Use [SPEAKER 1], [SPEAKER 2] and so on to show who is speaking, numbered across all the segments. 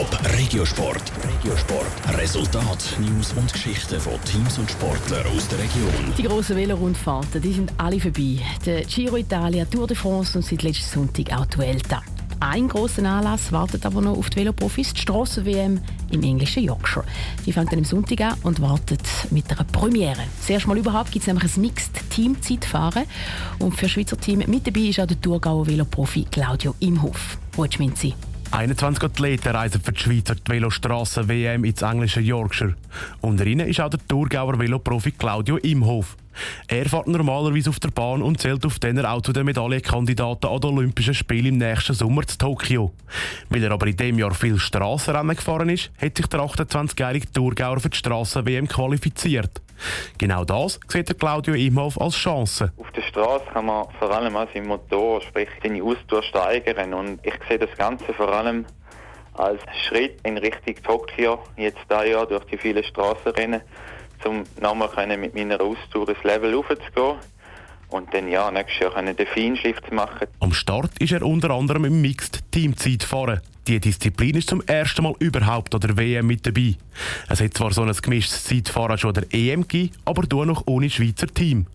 [SPEAKER 1] Top Regiosport. Regiosport. Resultat, News und Geschichten von Teams und Sportlern aus der Region.
[SPEAKER 2] Die grossen Velorundfahrten, die sind alle vorbei. Der Giro Italia, Tour de France und seit letzten Sonntag auch die Vuelta. Ein grosser Anlass wartet aber noch auf die Veloprofis, die Strassen-WM im englischen Yorkshire. Die fängt dann am Sonntag an und wartet mit einer Premiere. Das erste Mal überhaupt gibt es nämlich ein Mixed-Team-Zeitfahren. Und für das Schweizer Team mit dabei ist auch der Thurgauer Veloprofi Claudio Imhoff. Rutschminzi.
[SPEAKER 3] 21 Athleten reisen für die Schweizer die Velostrassen-WM ins englische Yorkshire. Unter ihnen ist auch der Thurgauer Veloprofi Claudio Imhof. Er fährt normalerweise auf der Bahn und zählt auf den auch zu den Medaillenkandidaten an den Olympischen Spielen im nächsten Sommer zu Tokio. Weil er aber in diesem Jahr viel Strassenrennen gefahren ist, hat sich der 28-jährige Thurgauer für die Strassen-WM qualifiziert. Genau das sieht der Claudio Imhoff als Chance.
[SPEAKER 4] Auf der Straße kann man vor allem auch seinen Motor, sprich seine Ausdauer steigern und ich sehe das Ganze vor allem als Schritt in Richtung Tokio, jetzt da Jahr durch die vielen Straßenrennen, um nochmal mit meiner Ausdauer das Level aufzugehen und dann ja, nächstes Jahr den Feinschliff zu machen.
[SPEAKER 3] Am Start ist er unter anderem im Mixed Teamzeit fahren. Die Disziplin ist zum ersten Mal überhaupt an der WM mit dabei. Es hat zwar so ein gemischtes Zeitfahren schon der EM gegeben, aber nur noch ohne Schweizer Team.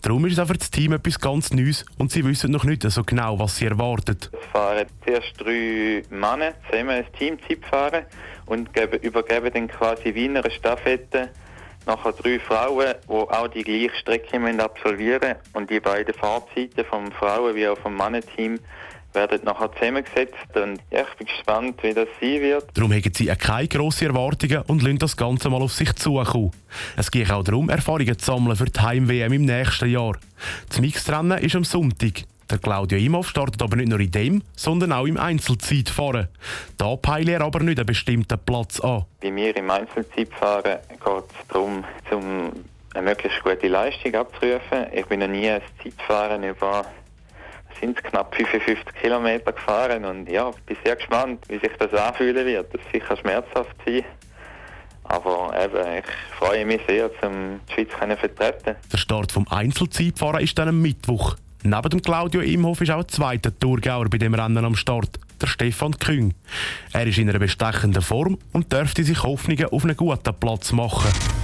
[SPEAKER 3] Darum ist es für das Team etwas ganz Neues und sie wissen noch nicht so genau, was sie erwartet.
[SPEAKER 4] Es fahren zuerst drei Männer zusammen ein Teamzeitfahren und übergeben dann quasi wie in Staffette nachher drei Frauen, die auch die gleiche Strecke absolvieren müssen. Und die beiden Fahrzeiten vom Frauen- wie auch vom Mannenteam werden nachher zusammengesetzt und ja, ich bin gespannt, wie das sein wird.
[SPEAKER 3] Darum haben sie keine grossen Erwartungen und lassen das Ganze mal auf sich zukommen. Es geht auch darum, Erfahrungen zu sammeln für die Heim-WM im nächsten Jahr. Das Mixrennen ist am Sonntag. Der Claudio Imhoff startet aber nicht nur in dem, sondern auch im Einzelzeitfahren. Da peile er aber nicht einen bestimmten Platz an.
[SPEAKER 4] Bei mir im Einzelzeitfahren geht es darum, um eine möglichst gute Leistung abzurufen. Ich bin noch nie ein Zeitfahren über sind knapp 55 Kilometer gefahren und ja, bin sehr gespannt, wie sich das anfühlen wird. Das wird sicher schmerzhaft sein. Aber eben, ich freue mich sehr, um die Schweiz zu vertreten.
[SPEAKER 3] Der Start vom Einzelzeitfahren ist dann am Mittwoch. Neben dem Claudio Imhoff ist auch ein zweiter Thurgauer bei dem Rennen am Start, der Stefan Küng. Er ist in einer bestechenden Form und dürfte sich Hoffnungen auf einen guten Platz machen.